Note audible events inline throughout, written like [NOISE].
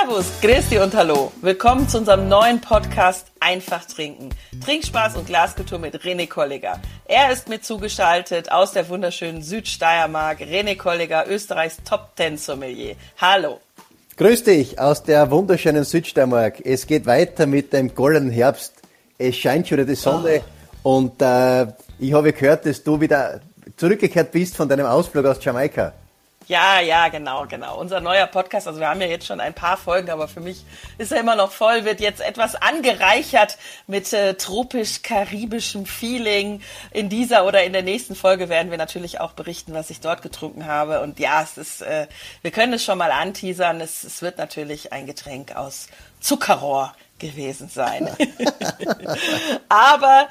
Servus, Christi und Hallo. Willkommen zu unserem neuen Podcast Einfach Trinken. Trinkspaß und Glaskultur mit René Kolliger. Er ist mir zugeschaltet aus der wunderschönen Südsteiermark. René Kolliger, Österreichs Top Ten Sommelier. Hallo. Grüß dich aus der wunderschönen Südsteiermark. Es geht weiter mit dem goldenen Herbst. Es scheint schon wieder die Sonne oh. und äh, ich habe gehört, dass du wieder zurückgekehrt bist von deinem Ausflug aus Jamaika. Ja, ja, genau, genau. Unser neuer Podcast, also wir haben ja jetzt schon ein paar Folgen, aber für mich ist er immer noch voll, wird jetzt etwas angereichert mit äh, tropisch-karibischem Feeling. In dieser oder in der nächsten Folge werden wir natürlich auch berichten, was ich dort getrunken habe. Und ja, es ist, äh, wir können es schon mal anteasern. Es, es wird natürlich ein Getränk aus Zuckerrohr gewesen sein. [LAUGHS] aber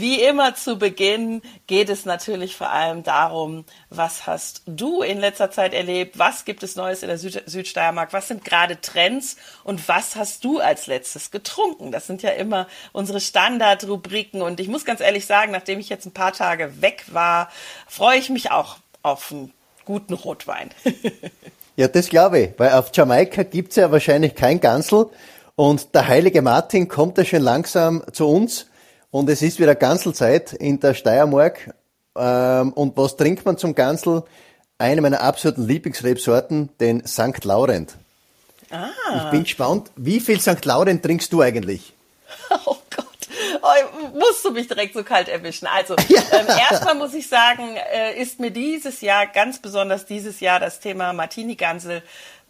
wie immer zu Beginn geht es natürlich vor allem darum, was hast du in letzter Zeit erlebt? Was gibt es Neues in der Süd Südsteiermark? Was sind gerade Trends? Und was hast du als letztes getrunken? Das sind ja immer unsere Standardrubriken. Und ich muss ganz ehrlich sagen, nachdem ich jetzt ein paar Tage weg war, freue ich mich auch auf einen guten Rotwein. [LAUGHS] ja, das glaube ich, weil auf Jamaika gibt es ja wahrscheinlich kein Gansel. Und der heilige Martin kommt ja schon langsam zu uns. Und es ist wieder Ganselzeit in der Steiermark. Ähm, und was trinkt man zum Gansel? Eine meiner absoluten Lieblingsrebsorten, den St. Laurent. Ah. Ich bin gespannt, wie viel St. Laurent trinkst du eigentlich? [LAUGHS] Oh Gott. Oh, musst du mich direkt so kalt erwischen. Also, ja. [LAUGHS] ähm, erstmal muss ich sagen, äh, ist mir dieses Jahr, ganz besonders dieses Jahr, das Thema Martini-Gansel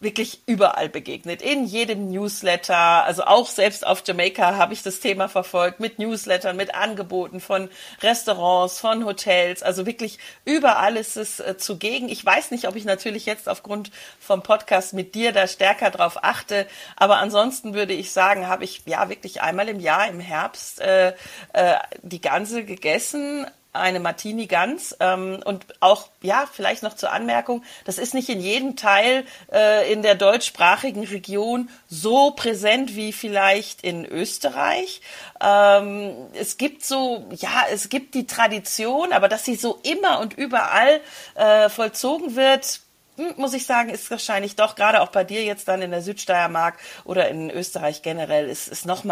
wirklich überall begegnet. In jedem Newsletter, also auch selbst auf Jamaika habe ich das Thema verfolgt mit Newslettern, mit Angeboten von Restaurants, von Hotels. Also wirklich überall ist es äh, zugegen. Ich weiß nicht, ob ich natürlich jetzt aufgrund vom Podcast mit dir da stärker drauf achte, aber ansonsten würde ich sagen, habe ich ja wirklich einmal im Jahr im Herbst äh, äh, die Ganze gegessen eine Martini Gans ähm, und auch ja vielleicht noch zur Anmerkung, das ist nicht in jedem Teil äh, in der deutschsprachigen Region so präsent wie vielleicht in Österreich. Ähm, es gibt so ja es gibt die Tradition, aber dass sie so immer und überall äh, vollzogen wird, hm, muss ich sagen, ist wahrscheinlich doch gerade auch bei dir jetzt dann in der Südsteiermark oder in Österreich generell ist, ist noch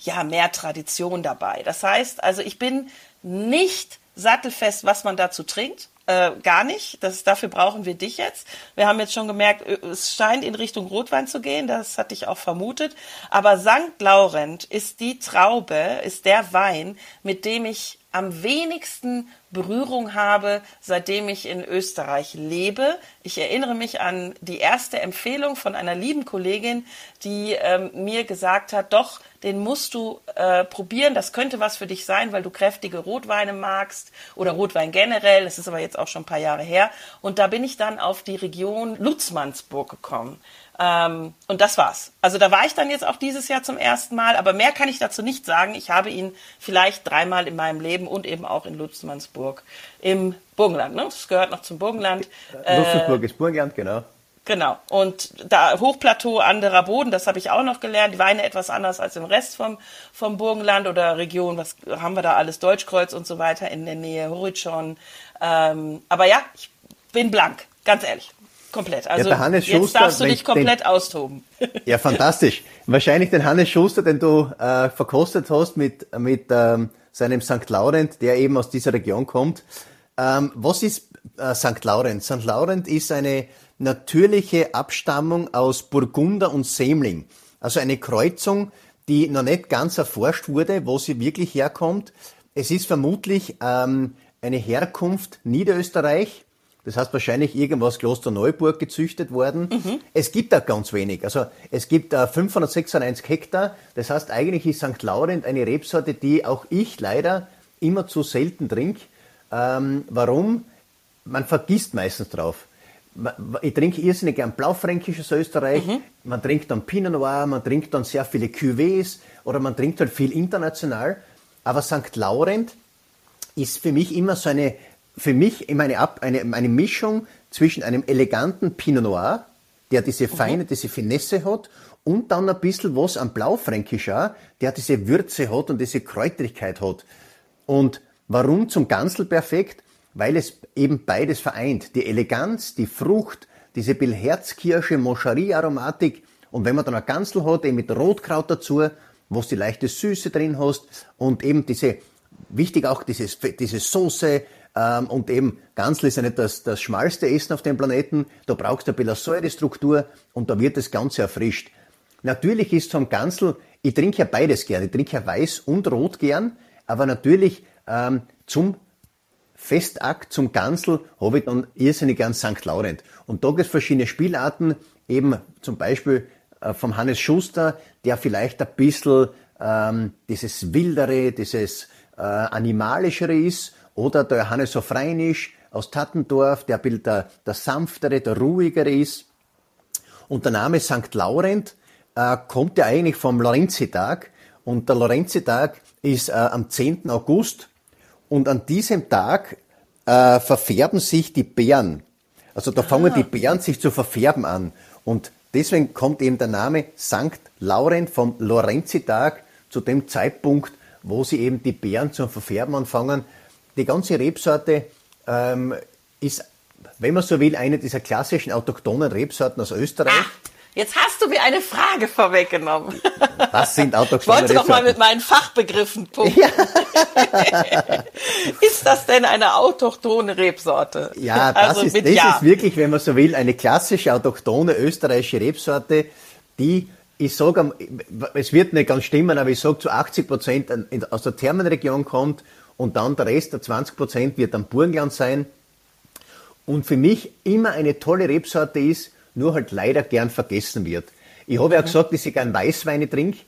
ja mehr Tradition dabei. Das heißt, also ich bin nicht sattelfest, was man dazu trinkt. Äh, gar nicht. Das, dafür brauchen wir dich jetzt. Wir haben jetzt schon gemerkt, es scheint in Richtung Rotwein zu gehen. Das hatte ich auch vermutet. Aber St. Laurent ist die Traube, ist der Wein, mit dem ich am wenigsten Berührung habe, seitdem ich in Österreich lebe. Ich erinnere mich an die erste Empfehlung von einer lieben Kollegin, die ähm, mir gesagt hat, doch, den musst du äh, probieren, das könnte was für dich sein, weil du kräftige Rotweine magst oder Rotwein generell, das ist aber jetzt auch schon ein paar Jahre her. Und da bin ich dann auf die Region Lutzmannsburg gekommen. Ähm, und das war's. Also da war ich dann jetzt auch dieses Jahr zum ersten Mal, aber mehr kann ich dazu nicht sagen. Ich habe ihn vielleicht dreimal in meinem Leben und eben auch in Lutzmannsburg im Burgenland. Ne? Das gehört noch zum Burgenland. Lutzmannsburg äh, ist Burgenland, genau. Genau. Und da Hochplateau, anderer Boden, das habe ich auch noch gelernt. Die Weine etwas anders als im Rest vom, vom Burgenland oder Region. Was haben wir da alles? Deutschkreuz und so weiter in der Nähe, Horizont. Ähm, aber ja, ich bin blank, ganz ehrlich. Komplett. Also ja, jetzt Schuster, darfst du dich komplett den, austoben. [LAUGHS] Ja, fantastisch. Wahrscheinlich den Hannes Schuster, den du äh, verkostet hast mit, mit ähm, seinem St. Laurent, der eben aus dieser Region kommt. Ähm, was ist äh, St. Laurent? St. Laurent ist eine natürliche Abstammung aus Burgunder und Semling. Also eine Kreuzung, die noch nicht ganz erforscht wurde, wo sie wirklich herkommt. Es ist vermutlich ähm, eine Herkunft Niederösterreich, das heißt wahrscheinlich irgendwas Klosterneuburg gezüchtet worden. Mhm. Es gibt da ganz wenig. Also es gibt äh, 596 Hektar. Das heißt eigentlich ist St. Laurent eine Rebsorte, die auch ich leider immer zu selten trinke. Ähm, warum? Man vergisst meistens drauf. Ich trinke irrsinnig gern Blaufränkisches Österreich. Mhm. Man trinkt dann Pinot Noir, man trinkt dann sehr viele Cuvées oder man trinkt halt viel international. Aber St. Laurent ist für mich immer so eine für mich immer eine, eine, eine Mischung zwischen einem eleganten Pinot Noir, der diese mhm. feine, mhm. diese Finesse hat, und dann ein bisschen was am Blaufränkisch auch, der diese Würze hat und diese Kräutrigkeit hat. Und warum zum Ganzel perfekt? Weil es eben beides vereint. Die Eleganz, die Frucht, diese Billherzkirsche, Moscherie-Aromatik Und wenn man dann ein Ganzel hat, eben mit Rotkraut dazu, wo du die leichte Süße drin hast und eben diese, wichtig auch dieses, diese Soße, ähm, und eben Ganzel ist ja nicht das, das schmalste Essen auf dem Planeten, da brauchst du ein bisschen Säurestruktur und da wird das Ganze erfrischt. Natürlich ist zum Ganzel, ich trinke ja beides gern, ich trinke ja weiß und rot gern, aber natürlich ähm, zum Festakt, zum Ganzel habe ich dann irrsinnig gern St. Laurent. Und da gibt es verschiedene Spielarten, eben zum Beispiel äh, vom Hannes Schuster, der vielleicht ein bisschen ähm, dieses Wildere, dieses äh, Animalischere ist, oder der Johannes Sofreinisch aus Tattendorf, der ein der, der sanftere, der ruhigere ist. Und der Name St. Laurent äh, kommt ja eigentlich vom Lorenzitag. Und der Lorenzitag ist äh, am 10. August. Und an diesem Tag äh, verfärben sich die Bären. Also da fangen ah. die Bären sich zu verfärben an. Und deswegen kommt eben der Name St. Laurent vom Lorenzitag zu dem Zeitpunkt, wo sie eben die Bären zum Verfärben anfangen. Die ganze Rebsorte ähm, ist, wenn man so will, eine dieser klassischen autochthonen Rebsorten aus Österreich. Ach, jetzt hast du mir eine Frage vorweggenommen. Was sind [LAUGHS] autochthone Ich wollte doch mal mit meinen Fachbegriffen punkten. Ja. [LAUGHS] ist das denn eine autochtone Rebsorte? Ja, das, also ist, das ja. ist wirklich, wenn man so will, eine klassische autochtone österreichische Rebsorte, die ich sage, es wird nicht ganz stimmen, aber ich sage zu 80 Prozent aus der Thermenregion kommt und dann der Rest, der 20 Prozent, wird am Burgenland sein. Und für mich immer eine tolle Rebsorte ist, nur halt leider gern vergessen wird. Ich habe ja mhm. gesagt, dass ich gern Weißweine trinke.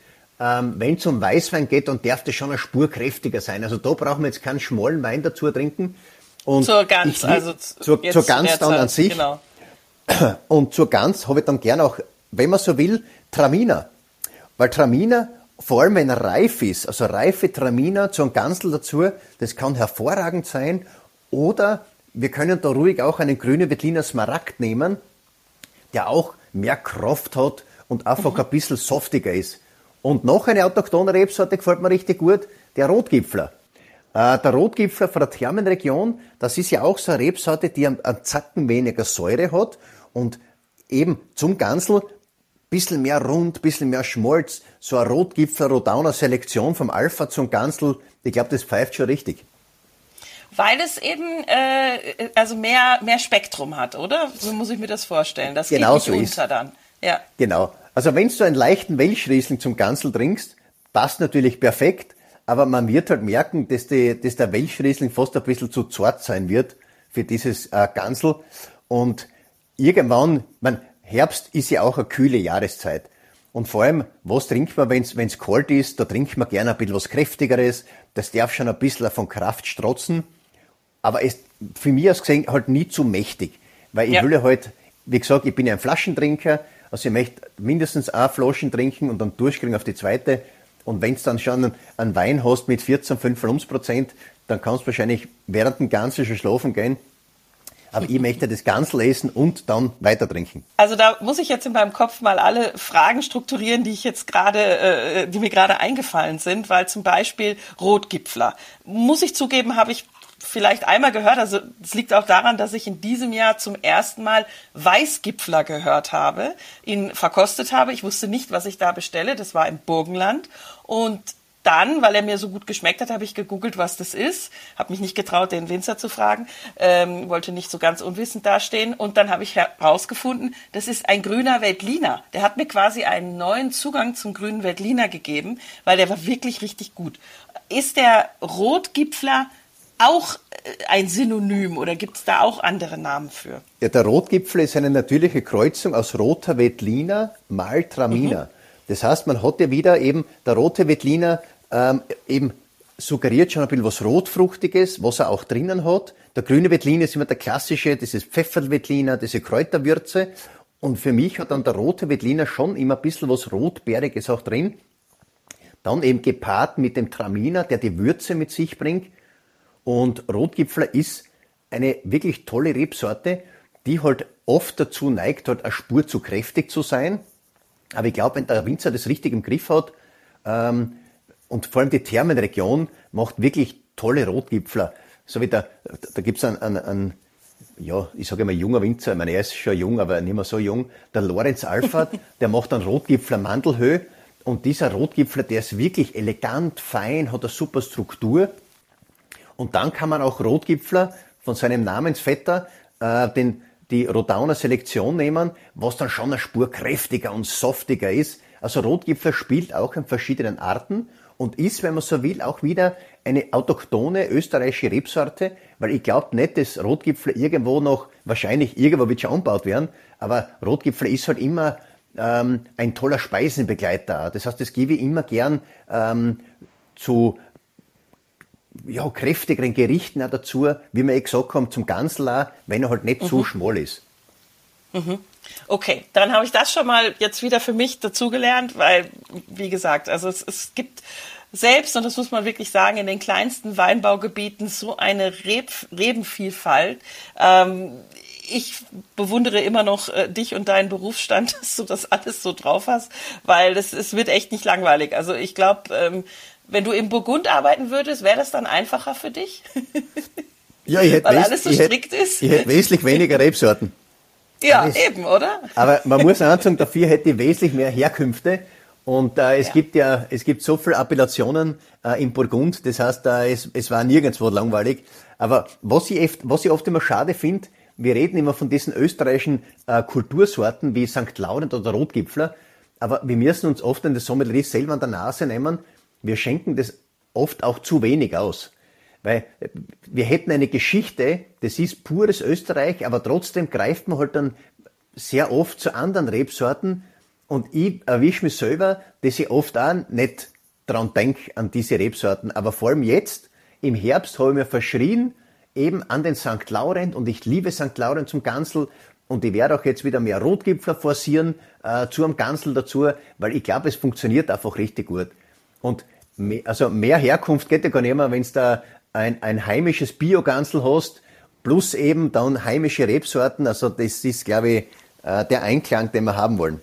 Ähm, wenn es um Weißwein geht, dann darf das schon eine Spur kräftiger sein. Also da brauchen wir jetzt keinen schmalen Wein dazu trinken. Und zur Gans, ich, also zur, zur Gans dann an sich. Genau. Und zur Gans habe ich dann gern auch, wenn man so will, Traminer. Weil Traminer vor allem wenn er reif ist, also reife Traminer zu einem Ganzel dazu, das kann hervorragend sein. Oder wir können da ruhig auch einen grünen Wettliner Smaragd nehmen, der auch mehr Kraft hat und einfach mhm. ein bisschen softiger ist. Und noch eine autochthone Rebsorte gefällt mir richtig gut, der Rotgipfler. Äh, der Rotgipfler von der Thermenregion, das ist ja auch so eine Rebsorte, die einen, einen Zacken weniger Säure hat und eben zum Gansel bisschen mehr rund, bisschen mehr Schmolz, so ein Rotgipfel Rodauner Selektion vom Alpha zum Ganzel, ich glaube, das pfeift schon richtig. Weil es eben äh, also mehr, mehr Spektrum hat, oder? So muss ich mir das vorstellen. Das genau geht so unter dann. Ja. Genau. Also wenn du einen leichten Welschriesling zum Ganzel trinkst, passt natürlich perfekt, aber man wird halt merken, dass, die, dass der Welschriesling fast ein bisschen zu zart sein wird für dieses äh, Ganzel. Und irgendwann, man, Herbst ist ja auch eine kühle Jahreszeit. Und vor allem, was trinkt man, wenn es kalt ist? Da trinkt man gerne ein bisschen was Kräftigeres. Das darf schon ein bisschen von Kraft strotzen. Aber es, für mich aus gesehen, halt nie zu mächtig. Weil ich ja. will halt, wie gesagt, ich bin ja ein Flaschentrinker. Also ich möchte mindestens eine Flaschen trinken und dann durchkriegen auf die zweite. Und wenn du dann schon einen Wein hast mit 14, 5 Volumensprozent, dann kannst du wahrscheinlich während dem Ganzen schon schlafen gehen. Aber ich möchte das ganz lesen und dann weiter trinken. Also da muss ich jetzt in meinem Kopf mal alle Fragen strukturieren, die ich jetzt gerade, äh, die mir gerade eingefallen sind, weil zum Beispiel Rotgipfler. Muss ich zugeben, habe ich vielleicht einmal gehört. Also es liegt auch daran, dass ich in diesem Jahr zum ersten Mal Weißgipfler gehört habe, ihn verkostet habe. Ich wusste nicht, was ich da bestelle. Das war im Burgenland und dann, weil er mir so gut geschmeckt hat, habe ich gegoogelt, was das ist. Habe mich nicht getraut, den Winzer zu fragen. Ähm, wollte nicht so ganz unwissend dastehen. Und dann habe ich herausgefunden, das ist ein grüner Veltliner. Der hat mir quasi einen neuen Zugang zum grünen Veltliner gegeben, weil der war wirklich richtig gut. Ist der Rotgipfler auch äh, ein Synonym oder gibt es da auch andere Namen für? Ja, der Rotgipfel ist eine natürliche Kreuzung aus roter Veltliner mal Traminer. Mhm. Das heißt, man hat ja wieder eben, der rote Veltliner ähm, eben suggeriert schon ein bisschen was Rotfruchtiges, was er auch drinnen hat. Der grüne Veltliner ist immer der klassische, dieses Pfefferveltliner, diese Kräuterwürze. Und für mich hat dann der rote Veltliner schon immer ein bisschen was Rotbeeriges auch drin. Dann eben gepaart mit dem Traminer, der die Würze mit sich bringt. Und Rotgipfler ist eine wirklich tolle Rebsorte, die halt oft dazu neigt, halt eine Spur zu kräftig zu sein. Aber ich glaube, wenn der Winzer das richtig im Griff hat, ähm, und vor allem die Thermenregion macht wirklich tolle Rotgipfler. So wie da, da gibt's einen, einen, einen ja, ich sage immer junger Winzer, ich meine, er ist schon jung, aber nicht mehr so jung, der Lorenz Alfert, [LAUGHS] der macht einen Rotgipfler Mandelhöhe und dieser Rotgipfler, der ist wirklich elegant, fein, hat eine super Struktur. Und dann kann man auch Rotgipfler von seinem Namensvetter, äh, den, die Rodauner Selektion nehmen, was dann schon eine Spur kräftiger und softiger ist. Also Rotgipfler spielt auch in verschiedenen Arten und ist, wenn man so will, auch wieder eine autochtone österreichische Rebsorte, weil ich glaube nicht, dass Rotgipfel irgendwo noch, wahrscheinlich irgendwo wird schon angebaut werden, aber Rotgipfel ist halt immer ähm, ein toller Speisenbegleiter. Das heißt, das gebe ich immer gern ähm, zu ja, kräftigeren Gerichten auch dazu, wie wir eh gesagt haben, zum Ganzel wenn er halt nicht mhm. zu schmal ist. Mhm. Okay, dann habe ich das schon mal jetzt wieder für mich dazugelernt, weil, wie gesagt, also es, es gibt selbst, und das muss man wirklich sagen, in den kleinsten Weinbaugebieten so eine Reb, Rebenvielfalt. Ähm, ich bewundere immer noch äh, dich und deinen Berufsstand, [LAUGHS] dass du das alles so drauf hast, weil es, es wird echt nicht langweilig. Also ich glaube, ähm, wenn du im Burgund arbeiten würdest, wäre das dann einfacher für dich? [LAUGHS] Ja, ich hätte weil alles so strikt hätte, ist. Ich hätte wesentlich weniger Rebsorten. Ja, alles. eben, oder? Aber man muss sagen, dafür hätte ich wesentlich mehr Herkünfte. Und äh, es ja. gibt ja, es gibt so viele Appellationen äh, im Burgund, das heißt, äh, es, es war nirgendwo langweilig. Aber was ich, oft, was ich oft immer schade finde, wir reden immer von diesen österreichischen äh, Kultursorten wie St. Laurent oder Rotgipfler, aber wir müssen uns oft in der Sommelerie selber an der Nase nehmen. Wir schenken das oft auch zu wenig aus. Weil wir hätten eine Geschichte, das ist pures Österreich, aber trotzdem greift man halt dann sehr oft zu anderen Rebsorten und ich erwische mich selber, dass ich oft auch nicht dran denke an diese Rebsorten. Aber vor allem jetzt, im Herbst, habe ich mir verschrien, eben an den St. Laurent und ich liebe St. Laurent zum Gansel und ich werde auch jetzt wieder mehr Rotgipfler forcieren äh, zu einem Gansel dazu, weil ich glaube, es funktioniert einfach richtig gut. Und also mehr Herkunft geht ja gar nicht mehr, wenn es da ein, ein heimisches Bio-Gansel hast, plus eben dann heimische Rebsorten. Also das ist, glaube ich, äh, der Einklang, den wir haben wollen.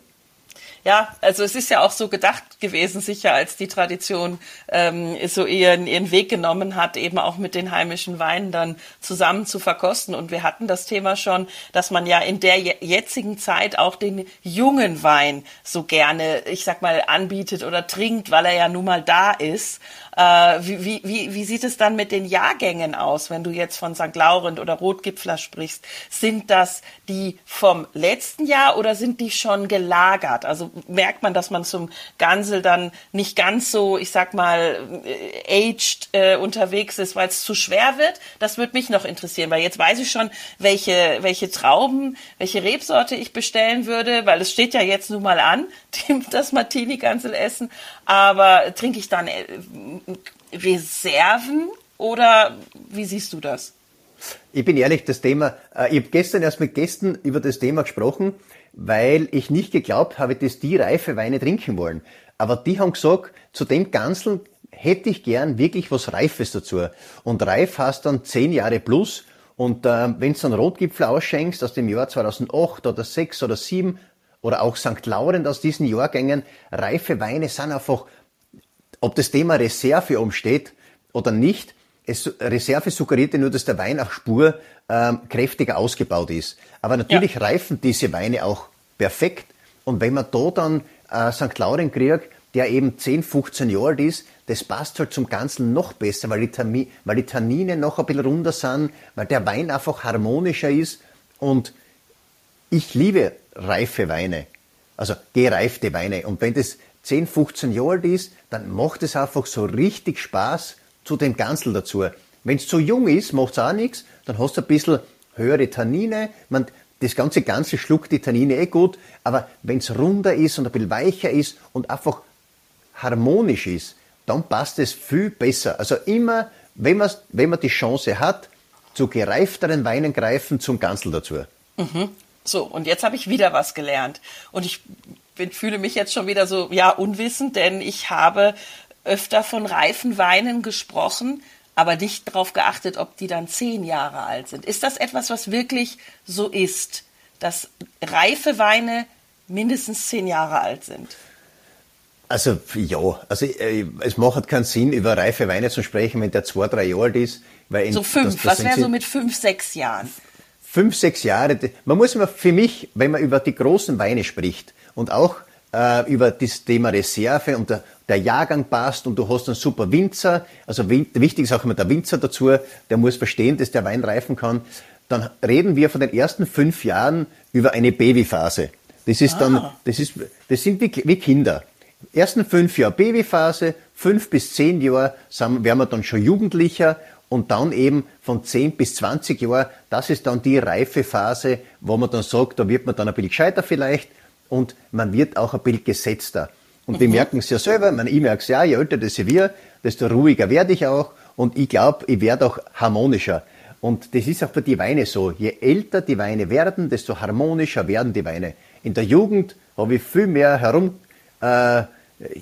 Ja, also es ist ja auch so gedacht gewesen, sicher als die Tradition ähm, so ihren, ihren Weg genommen hat, eben auch mit den heimischen Weinen dann zusammen zu verkosten. Und wir hatten das Thema schon, dass man ja in der jetzigen Zeit auch den jungen Wein so gerne, ich sag mal, anbietet oder trinkt, weil er ja nun mal da ist. Äh, wie, wie, wie sieht es dann mit den Jahrgängen aus, wenn du jetzt von St. Laurent oder Rotgipfler sprichst? Sind das die vom letzten Jahr oder sind die schon gelagert? Also merkt man, dass man zum Gansel dann nicht ganz so, ich sag mal, äh, aged äh, unterwegs ist, weil es zu schwer wird? Das würde mich noch interessieren, weil jetzt weiß ich schon, welche, welche Trauben, welche Rebsorte ich bestellen würde, weil es steht ja jetzt nun mal an, [LAUGHS] das Martini-Gansel essen. Aber trinke ich dann äh, Reserven oder wie siehst du das? Ich bin ehrlich, das Thema, äh, ich habe gestern erst mit Gästen über das Thema gesprochen, weil ich nicht geglaubt habe, dass die reife Weine trinken wollen. Aber die haben gesagt, zu dem Ganzen hätte ich gern wirklich was Reifes dazu. Und reif heißt dann zehn Jahre plus. Und äh, wenn du einen Rotgipfel ausschenkst aus dem Jahr 2008 oder 6 oder 7 oder auch St. Laurent aus diesen Jahrgängen, reife Weine sind einfach ob das Thema Reserve umsteht oder nicht, es, Reserve suggeriert ja nur, dass der Wein auf Spur ähm, kräftiger ausgebaut ist. Aber natürlich ja. reifen diese Weine auch perfekt. Und wenn man da dann äh, St. Laurent kriegt, der eben 10, 15 Jahre alt ist, das passt halt zum Ganzen noch besser, weil die, Tami, weil die Tannine noch ein bisschen runder sind, weil der Wein einfach harmonischer ist. Und ich liebe reife Weine, also gereifte Weine. Und wenn das 10, 15 Jahre alt ist, dann macht es einfach so richtig Spaß zu dem Ganzel dazu. Wenn es zu jung ist, macht es auch nichts, dann hast du ein bisschen höhere Tannine. Man, das ganze Ganze schluckt die Tannine eh gut, aber wenn es runder ist und ein bisschen weicher ist und einfach harmonisch ist, dann passt es viel besser. Also immer, wenn man, wenn man die Chance hat, zu gereifteren Weinen greifen, zum Ganzel dazu. Mhm. So, und jetzt habe ich wieder was gelernt. Und ich bin, fühle mich jetzt schon wieder so, ja, unwissend, denn ich habe öfter von reifen Weinen gesprochen, aber nicht darauf geachtet, ob die dann zehn Jahre alt sind. Ist das etwas, was wirklich so ist, dass reife Weine mindestens zehn Jahre alt sind? Also ja, also äh, es macht keinen Sinn, über reife Weine zu sprechen, wenn der zwei, drei Jahre alt ist. Weil in, so fünf, das, das was wäre so mit fünf, sechs Jahren? Fünf, sechs Jahre, man muss immer für mich, wenn man über die großen Weine spricht und auch äh, über das Thema Reserve und der, der Jahrgang passt und du hast einen super Winzer, also wichtig ist auch immer der Winzer dazu, der muss verstehen, dass der Wein reifen kann, dann reden wir von den ersten fünf Jahren über eine Babyphase. Das ist ah. dann, das ist, das sind wie, wie Kinder. Ersten fünf Jahre Babyphase, fünf bis zehn Jahre sind, werden wir dann schon Jugendlicher und dann eben von 10 bis 20 Jahre, das ist dann die reife Phase, wo man dann sagt, da wird man dann ein bisschen gescheiter vielleicht und man wird auch ein bisschen gesetzter. Und die mhm. merken es ja selber, ich merke es ja, je älter das ich wir, desto ruhiger werde ich auch und ich glaube, ich werde auch harmonischer. Und das ist auch bei die Weine so. Je älter die Weine werden, desto harmonischer werden die Weine. In der Jugend habe ich viel mehr herum äh,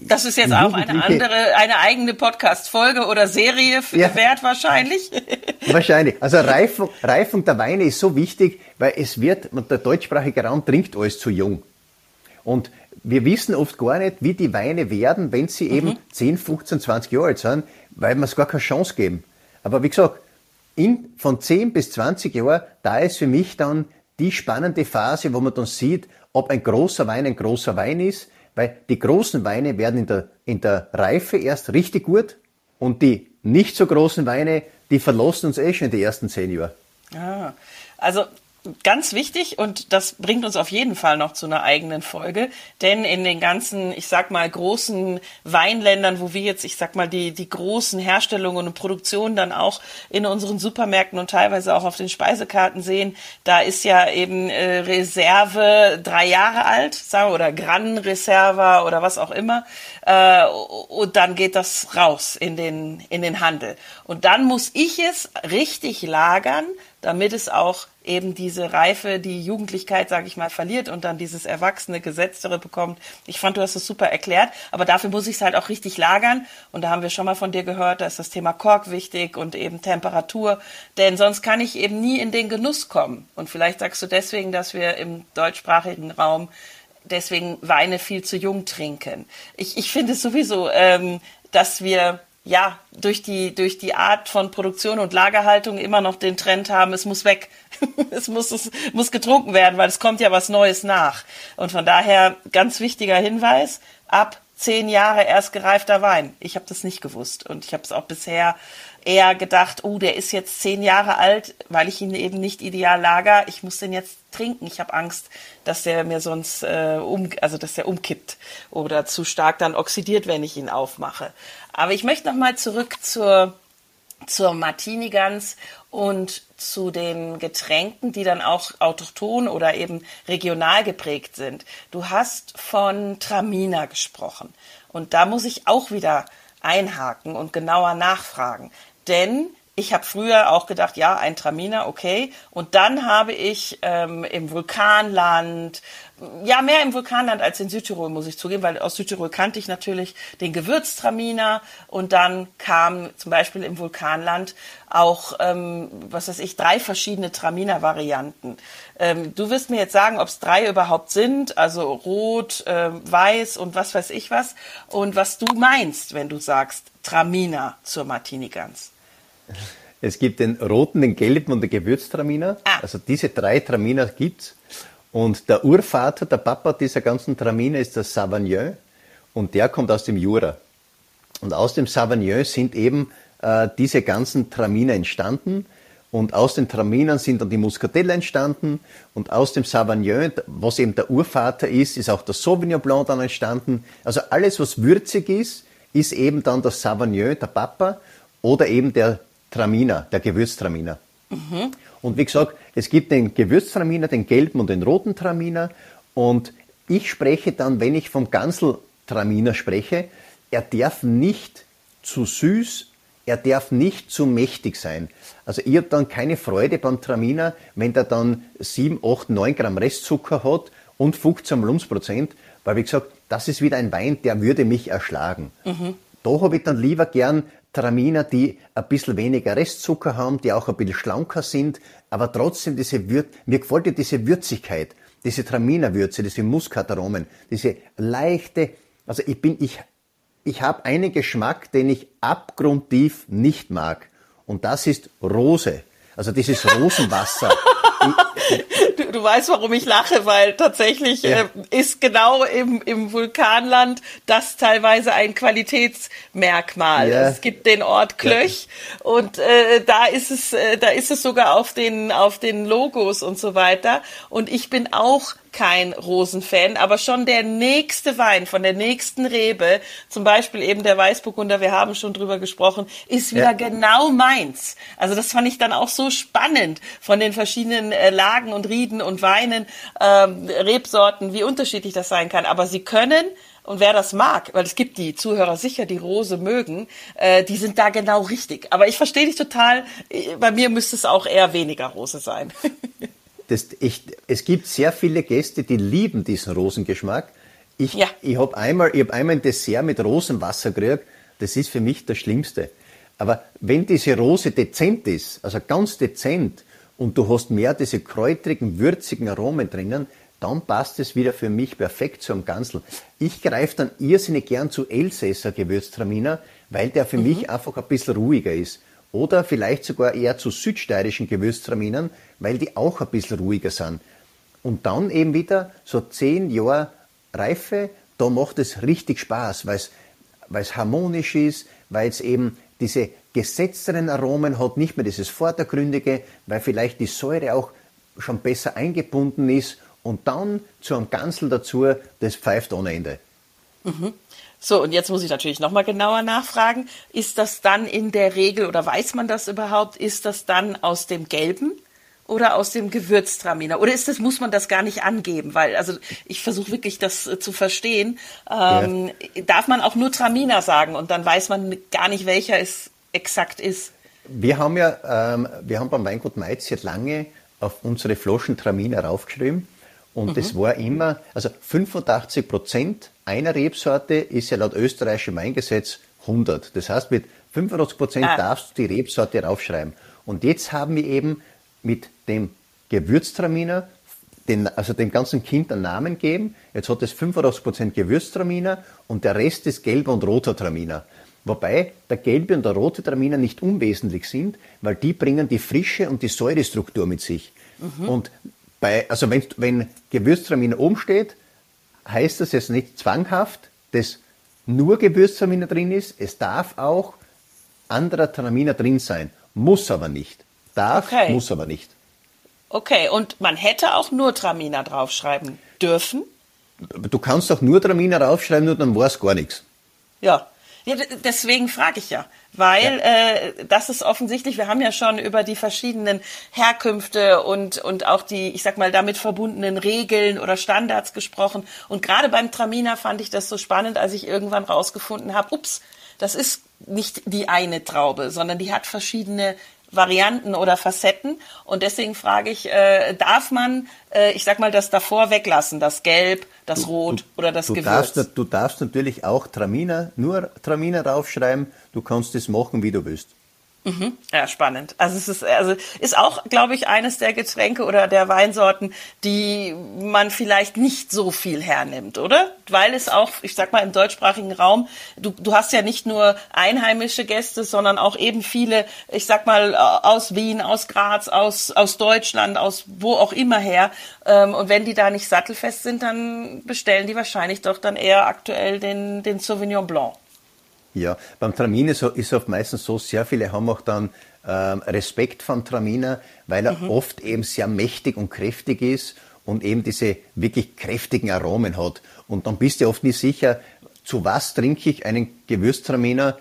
das ist jetzt auch eine andere, eine eigene Podcast-Folge oder Serie ja. wert wahrscheinlich. [LAUGHS] Wahrscheinlich. Also Reifung, Reifung der Weine ist so wichtig, weil es wird, der deutschsprachige Raum trinkt alles zu jung. Und wir wissen oft gar nicht, wie die Weine werden, wenn sie eben mhm. 10, 15, 20 Jahre alt sind, weil wir es gar keine Chance geben. Aber wie gesagt, in, von 10 bis 20 Jahren, da ist für mich dann die spannende Phase, wo man dann sieht, ob ein großer Wein ein großer Wein ist, weil die großen Weine werden in der, in der Reife erst richtig gut und die nicht so großen Weine, die verlassen uns eh schon in die ersten zehn Jahre. Ah, also ganz wichtig und das bringt uns auf jeden Fall noch zu einer eigenen Folge, denn in den ganzen, ich sag mal, großen Weinländern, wo wir jetzt, ich sag mal, die, die großen Herstellungen und Produktionen dann auch in unseren Supermärkten und teilweise auch auf den Speisekarten sehen, da ist ja eben äh, Reserve drei Jahre alt, sagen wir, oder Gran Reserva oder was auch immer, äh, und dann geht das raus in den, in den Handel. Und dann muss ich es richtig lagern, damit es auch eben diese Reife, die Jugendlichkeit, sage ich mal, verliert und dann dieses erwachsene, gesetztere bekommt. Ich fand, du hast es super erklärt, aber dafür muss ich es halt auch richtig lagern. Und da haben wir schon mal von dir gehört, da ist das Thema Kork wichtig und eben Temperatur, denn sonst kann ich eben nie in den Genuss kommen. Und vielleicht sagst du deswegen, dass wir im deutschsprachigen Raum deswegen Weine viel zu jung trinken. Ich, ich finde sowieso, ähm, dass wir ja, durch die, durch die Art von Produktion und Lagerhaltung immer noch den Trend haben, es muss weg. [LAUGHS] es muss, es muss getrunken werden, weil es kommt ja was Neues nach. Und von daher ganz wichtiger Hinweis, ab zehn Jahre erst gereifter Wein. Ich habe das nicht gewusst und ich habe es auch bisher eher gedacht, oh, der ist jetzt zehn Jahre alt, weil ich ihn eben nicht ideal lager. Ich muss den jetzt trinken. Ich habe Angst, dass der mir sonst äh, um, also dass der umkippt oder zu stark dann oxidiert, wenn ich ihn aufmache. Aber ich möchte noch mal zurück zur zur Martini Gans und zu den Getränken, die dann auch autochton oder eben regional geprägt sind. Du hast von Traminer gesprochen und da muss ich auch wieder einhaken und genauer nachfragen, denn ich habe früher auch gedacht, ja, ein Traminer, okay. Und dann habe ich ähm, im Vulkanland, ja, mehr im Vulkanland als in Südtirol, muss ich zugeben, weil aus Südtirol kannte ich natürlich den Gewürztraminer. Und dann kam zum Beispiel im Vulkanland auch, ähm, was weiß ich, drei verschiedene Traminer-Varianten. Ähm, du wirst mir jetzt sagen, ob es drei überhaupt sind, also rot, äh, weiß und was weiß ich was. Und was du meinst, wenn du sagst Traminer zur Martini-Gans. Es gibt den roten, den gelben und den Gewürztraminer. Ah. Also diese drei Traminer gibt's. Und der Urvater, der Papa dieser ganzen Traminer ist der Savagnin und der kommt aus dem Jura. Und aus dem Savagnin sind eben äh, diese ganzen Traminer entstanden. Und aus den Traminern sind dann die Muscatelle entstanden. Und aus dem Savagnin, was eben der Urvater ist, ist auch der Sauvignon Blanc dann entstanden. Also alles, was würzig ist, ist eben dann das Savagnin, der Papa, oder eben der Traminer, der Gewürztraminer. Mhm. Und wie gesagt, es gibt den Gewürztraminer, den gelben und den roten Traminer. Und ich spreche dann, wenn ich vom Ganseltraminer spreche, er darf nicht zu süß, er darf nicht zu mächtig sein. Also ich habe dann keine Freude beim Traminer, wenn der dann 7, 8, 9 Gramm Restzucker hat und 15 Volumensprozent, weil wie gesagt, das ist wieder ein Wein, der würde mich erschlagen. Mhm. Da habe ich dann lieber gern Traminer, die ein bisschen weniger Restzucker haben, die auch ein bisschen schlanker sind, aber trotzdem diese Würz, mir gefällt dir diese Würzigkeit, diese Traminerwürze, diese Muskataromen, diese leichte, also ich bin, ich, ich habe einen Geschmack, den ich abgrundtief nicht mag. Und das ist Rose. Also dieses Rosenwasser. [LAUGHS] du, du weißt, warum ich lache, weil tatsächlich ja. äh, ist genau im, im Vulkanland das teilweise ein Qualitätsmerkmal. Ja. Es gibt den Ort Klöch ja. und äh, da ist es, äh, da ist es sogar auf den auf den Logos und so weiter. Und ich bin auch kein Rosenfan, aber schon der nächste Wein von der nächsten Rebe, zum Beispiel eben der Weißburgunder, wir haben schon drüber gesprochen, ist wieder ja. genau meins. Also das fand ich dann auch so spannend von den verschiedenen äh, Lagen und Rieden und Weinen, ähm, Rebsorten, wie unterschiedlich das sein kann. Aber sie können und wer das mag, weil es gibt die Zuhörer sicher, die Rose mögen, äh, die sind da genau richtig. Aber ich verstehe dich total. Äh, bei mir müsste es auch eher weniger Rose sein. [LAUGHS] das, ich, es gibt sehr viele Gäste, die lieben diesen Rosengeschmack. Ich, ja. ich habe einmal, hab einmal ein Dessert mit Rosenwasser gekriegt. Das ist für mich das Schlimmste. Aber wenn diese Rose dezent ist, also ganz dezent, und du hast mehr diese kräutrigen, würzigen Aromen drinnen, dann passt es wieder für mich perfekt zum Gansel. Ich greife dann irrsinnig gern zu Elsässer Gewürztraminer, weil der für mhm. mich einfach ein bisschen ruhiger ist. Oder vielleicht sogar eher zu südsteirischen Gewürztraminen, weil die auch ein bisschen ruhiger sind. Und dann eben wieder so zehn Jahre Reife, da macht es richtig Spaß, weil es harmonisch ist, weil es eben diese gesetzteren Aromen hat, nicht mehr dieses Vordergründige, weil vielleicht die Säure auch schon besser eingebunden ist und dann zu einem Gansel dazu, das pfeift ohne Ende. Mhm. So, und jetzt muss ich natürlich nochmal genauer nachfragen. Ist das dann in der Regel, oder weiß man das überhaupt, ist das dann aus dem Gelben oder aus dem Gewürztraminer? Oder ist das, muss man das gar nicht angeben? Weil, also ich versuche wirklich das äh, zu verstehen. Ähm, ja. Darf man auch nur Traminer sagen und dann weiß man gar nicht, welcher es exakt ist? Wir haben ja, ähm, wir haben beim Weingut Meitz jetzt lange auf unsere Flaschen Traminer raufgeschrieben. Und mhm. das war immer, also 85 Prozent einer Rebsorte ist ja laut österreichischem Weingesetz 100. Das heißt, mit 85 Prozent ah. darfst du die Rebsorte raufschreiben. Und jetzt haben wir eben mit dem Gewürztraminer, den, also dem ganzen Kind einen Namen geben. Jetzt hat es 85% Gewürztraminer und der Rest ist gelber und roter Traminer. Wobei der gelbe und der rote Traminer nicht unwesentlich sind, weil die bringen die Frische und die Säurestruktur mit sich. Mhm. Und bei, also wenn, wenn Gewürztraminer oben steht, heißt das jetzt nicht zwanghaft, dass nur Gewürztraminer drin ist. Es darf auch anderer Traminer drin sein. Muss aber nicht. Darf, okay. muss aber nicht. Okay, und man hätte auch nur Traminer draufschreiben dürfen? Du kannst auch nur Traminer draufschreiben, nur dann war es gar nichts. Ja. Ja deswegen frage ich ja, weil ja. äh, das ist offensichtlich, wir haben ja schon über die verschiedenen Herkünfte und, und auch die, ich sag mal, damit verbundenen Regeln oder Standards gesprochen. Und gerade beim Traminer fand ich das so spannend, als ich irgendwann rausgefunden habe, ups, das ist nicht die eine Traube, sondern die hat verschiedene Varianten oder Facetten. Und deswegen frage ich, äh, darf man, äh, ich sag mal, das davor weglassen, das Gelb, das du, Rot du, oder das du Gewürz? Darfst, du darfst natürlich auch Traminer, nur Traminer raufschreiben. Du kannst es machen, wie du willst. Mhm. Ja, spannend. Also es ist, also ist auch, glaube ich, eines der Getränke oder der Weinsorten, die man vielleicht nicht so viel hernimmt, oder? Weil es auch, ich sag mal, im deutschsprachigen Raum, du, du hast ja nicht nur einheimische Gäste, sondern auch eben viele, ich sag mal, aus Wien, aus Graz, aus, aus Deutschland, aus wo auch immer her. Ähm, und wenn die da nicht sattelfest sind, dann bestellen die wahrscheinlich doch dann eher aktuell den, den Sauvignon Blanc. Ja, beim Traminer ist es oft meistens so, sehr viele haben auch dann ähm, Respekt vom Traminer, weil er mhm. oft eben sehr mächtig und kräftig ist und eben diese wirklich kräftigen Aromen hat. Und dann bist du oft nicht sicher, zu was trinke ich einen Gewürztraminer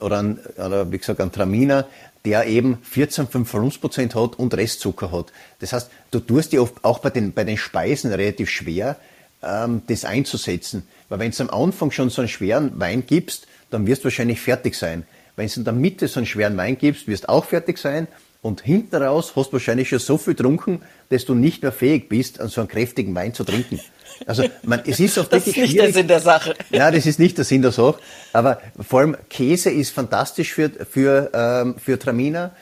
oder, ein, oder wie gesagt einen Traminer, der eben 14,5 Volumensprozent hat und Restzucker hat. Das heißt, du tust dir oft auch bei den, bei den Speisen relativ schwer, ähm, das einzusetzen. Weil wenn du am Anfang schon so einen schweren Wein gibst, dann wirst du wahrscheinlich fertig sein. Wenn du in der Mitte so einen schweren Wein gibst, wirst du auch fertig sein und hinten raus hast du wahrscheinlich schon so viel getrunken, dass du nicht mehr fähig bist, so einen kräftigen Wein zu trinken. Also, man, es ist [LAUGHS] das wirklich ist nicht schwierig. der Sinn der Sache. Ja, das ist nicht der Sinn der Sache. Aber vor allem Käse ist fantastisch für, für, ähm, für Traminer.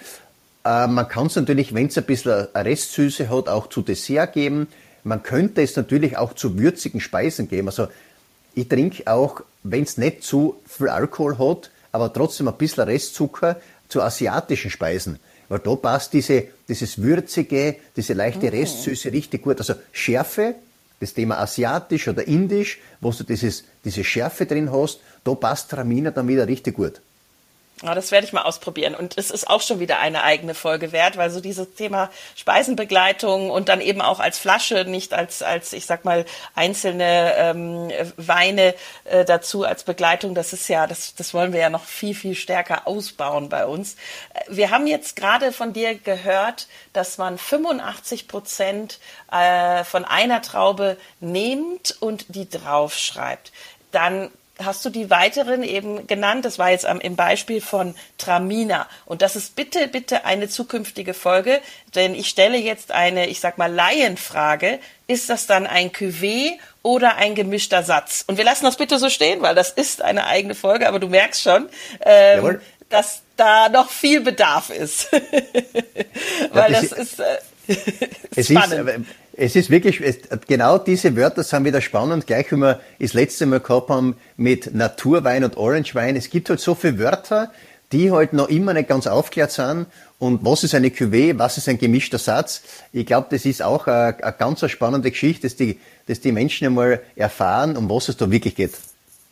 Äh, man kann es natürlich, wenn es ein bisschen eine Restsüße hat, auch zu Dessert geben. Man könnte es natürlich auch zu würzigen Speisen geben. Also, ich trinke auch, wenn es nicht zu viel Alkohol hat, aber trotzdem ein bisschen Restzucker, zu asiatischen Speisen. Weil da passt diese, dieses Würzige, diese leichte mhm. Restsüße richtig gut. Also Schärfe, das Thema asiatisch oder indisch, wo du dieses, diese Schärfe drin hast, da passt Traminer dann wieder richtig gut. Ja, das werde ich mal ausprobieren. Und es ist auch schon wieder eine eigene Folge wert, weil so dieses Thema Speisenbegleitung und dann eben auch als Flasche, nicht als, als ich sag mal, einzelne ähm, Weine äh, dazu als Begleitung, das ist ja, das, das wollen wir ja noch viel, viel stärker ausbauen bei uns. Wir haben jetzt gerade von dir gehört, dass man 85 Prozent äh, von einer Traube nimmt und die draufschreibt. Dann hast du die weiteren eben genannt. Das war jetzt im Beispiel von Tramina. Und das ist bitte, bitte eine zukünftige Folge, denn ich stelle jetzt eine, ich sag mal, Laienfrage. Ist das dann ein Cuvée oder ein gemischter Satz? Und wir lassen das bitte so stehen, weil das ist eine eigene Folge, aber du merkst schon, ähm, dass da noch viel Bedarf ist. [LAUGHS] weil das, ist, äh, [LAUGHS] es spannend. ist, es ist wirklich, es, genau diese Wörter sind wieder spannend, gleich wie wir das letzte Mal gehabt haben mit Naturwein und Orangewein. Es gibt halt so viele Wörter, die halt noch immer nicht ganz aufklärt sind. Und was ist eine Cuvée, was ist ein gemischter Satz? Ich glaube, das ist auch eine, eine ganz spannende Geschichte, dass die, dass die Menschen einmal erfahren, um was es da wirklich geht.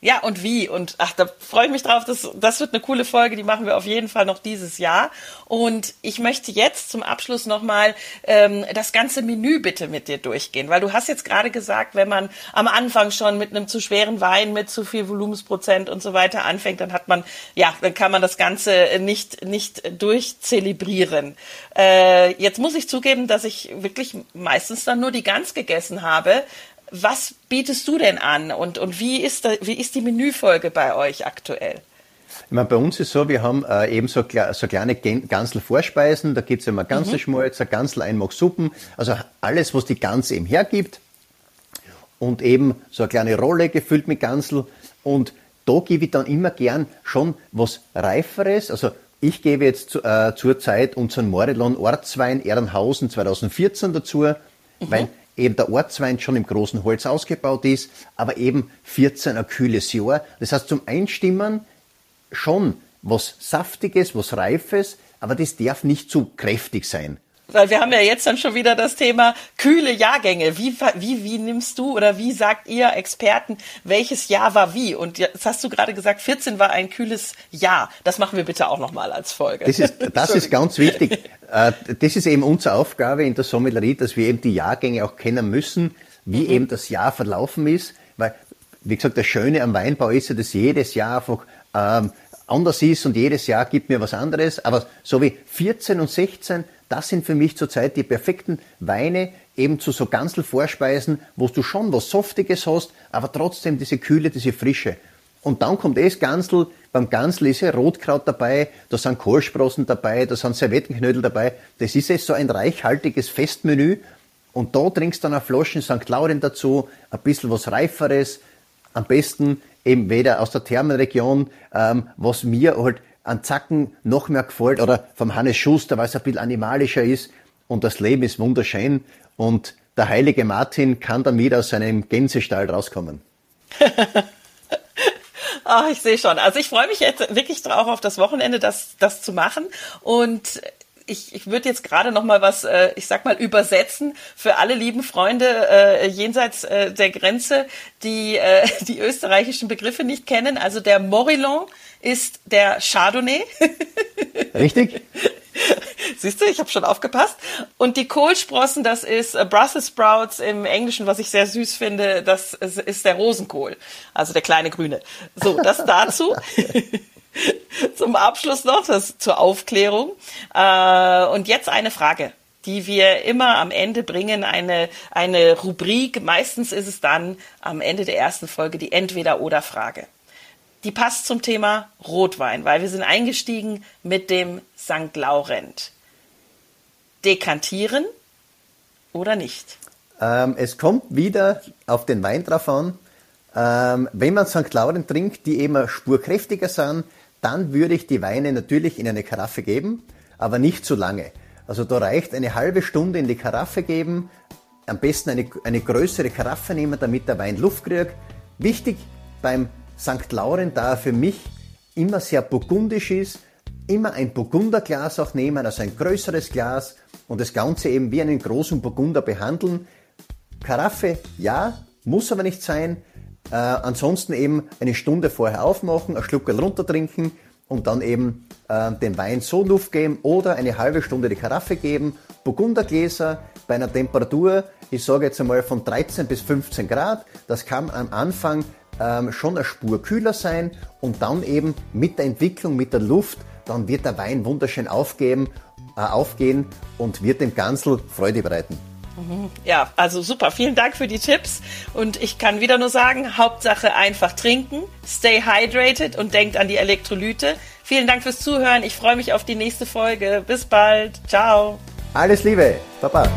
Ja, und wie? Und ach, da freue ich mich drauf. Das, das wird eine coole Folge, die machen wir auf jeden Fall noch dieses Jahr. Und ich möchte jetzt zum Abschluss nochmal ähm, das ganze Menü bitte mit dir durchgehen, weil du hast jetzt gerade gesagt, wenn man am Anfang schon mit einem zu schweren Wein, mit zu viel Volumensprozent und so weiter anfängt, dann hat man, ja, dann kann man das Ganze nicht, nicht durchzelebrieren. Äh, jetzt muss ich zugeben, dass ich wirklich meistens dann nur die Gans gegessen habe. Was bietest du denn an und, und wie, ist da, wie ist die Menüfolge bei euch aktuell? Ich meine, bei uns ist so, wir haben äh, eben so, so kleine Gansel-Vorspeisen, da gibt es immer Ganselschmalz, mhm. Gansel einmach Suppen, also alles, was die Gans eben hergibt. Und eben so eine kleine Rolle gefüllt mit Gansel. Und da gebe ich dann immer gern schon was Reiferes. Also ich gebe jetzt äh, zur Zeit unseren Morelon Ortswein Ehrenhausen 2014 dazu, mhm. weil eben der Ortswein schon im großen Holz ausgebaut ist, aber eben 14 ein kühles Jahr. Das heißt, zum Einstimmen schon was Saftiges, was Reifes, aber das darf nicht zu kräftig sein. Weil wir haben ja jetzt dann schon wieder das Thema kühle Jahrgänge. Wie, wie, wie nimmst du oder wie sagt ihr Experten, welches Jahr war wie? Und jetzt hast du gerade gesagt, 14 war ein kühles Jahr. Das machen wir bitte auch nochmal als Folge. Das ist, das ist ganz wichtig. Äh, das ist eben unsere Aufgabe in der Sommelerie, dass wir eben die Jahrgänge auch kennen müssen, wie mhm. eben das Jahr verlaufen ist. Weil, wie gesagt, das Schöne am Weinbau ist ja, dass jedes Jahr einfach ähm, anders ist und jedes Jahr gibt mir was anderes. Aber so wie 14 und 16, das sind für mich zurzeit die perfekten Weine, eben zu so Ganzel-Vorspeisen, wo du schon was Softiges hast, aber trotzdem diese Kühle, diese Frische. Und dann kommt das Gansel. Beim Gansel ist ja Rotkraut dabei, da sind Kohlsprossen dabei, da sind Servettenknödel dabei. Das ist jetzt so ein reichhaltiges Festmenü. Und da trinkst du dann eine Flasche St. Lauren dazu, ein bisschen was Reiferes. Am besten eben weder aus der Thermenregion, ähm, was mir halt an Zacken noch mehr gefällt, oder vom Hannes Schuster, weil es ein bisschen animalischer ist und das Leben ist wunderschön und der heilige Martin kann wieder aus seinem Gänsestall rauskommen. [LAUGHS] Ach, ich sehe schon. Also ich freue mich jetzt wirklich drauf auf das Wochenende, das, das zu machen. Und ich, ich würde jetzt gerade noch mal was, äh, ich sag mal, übersetzen für alle lieben Freunde äh, jenseits äh, der Grenze, die äh, [LAUGHS] die österreichischen Begriffe nicht kennen. Also der Morillon ist der Chardonnay. Richtig? [LAUGHS] Siehst du, ich habe schon aufgepasst. Und die Kohlsprossen, das ist äh, Brussels Sprouts im Englischen, was ich sehr süß finde, das ist der Rosenkohl, also der kleine grüne. So, das dazu. [LAUGHS] Zum Abschluss noch, das zur Aufklärung. Äh, und jetzt eine Frage die wir immer am Ende bringen, eine, eine Rubrik. Meistens ist es dann am Ende der ersten Folge die Entweder-Oder-Frage. Die passt zum Thema Rotwein, weil wir sind eingestiegen mit dem St. Laurent. Dekantieren oder nicht? Ähm, es kommt wieder auf den Wein drauf an. Ähm, wenn man St. Laurent trinkt, die eben spurkräftiger sind, dann würde ich die Weine natürlich in eine Karaffe geben, aber nicht zu lange. Also da reicht eine halbe Stunde in die Karaffe geben, am besten eine, eine größere Karaffe nehmen, damit der Wein Luft kriegt. Wichtig beim St. Laurent, da er für mich immer sehr burgundisch ist, immer ein Burgunderglas auch nehmen, also ein größeres Glas und das Ganze eben wie einen großen Burgunder behandeln. Karaffe, ja, muss aber nicht sein. Äh, ansonsten eben eine Stunde vorher aufmachen, ein runter trinken und dann eben äh, den Wein so Luft geben oder eine halbe Stunde die Karaffe geben. Burgundergläser bei einer Temperatur, ich sage jetzt einmal von 13 bis 15 Grad. Das kann am Anfang ähm, schon eine Spur kühler sein und dann eben mit der Entwicklung, mit der Luft, dann wird der Wein wunderschön aufgeben, äh, aufgehen und wird dem Gansel Freude bereiten. Ja, also super. Vielen Dank für die Tipps. Und ich kann wieder nur sagen, Hauptsache einfach trinken, stay hydrated und denkt an die Elektrolyte. Vielen Dank fürs Zuhören. Ich freue mich auf die nächste Folge. Bis bald. Ciao. Alles Liebe. Baba.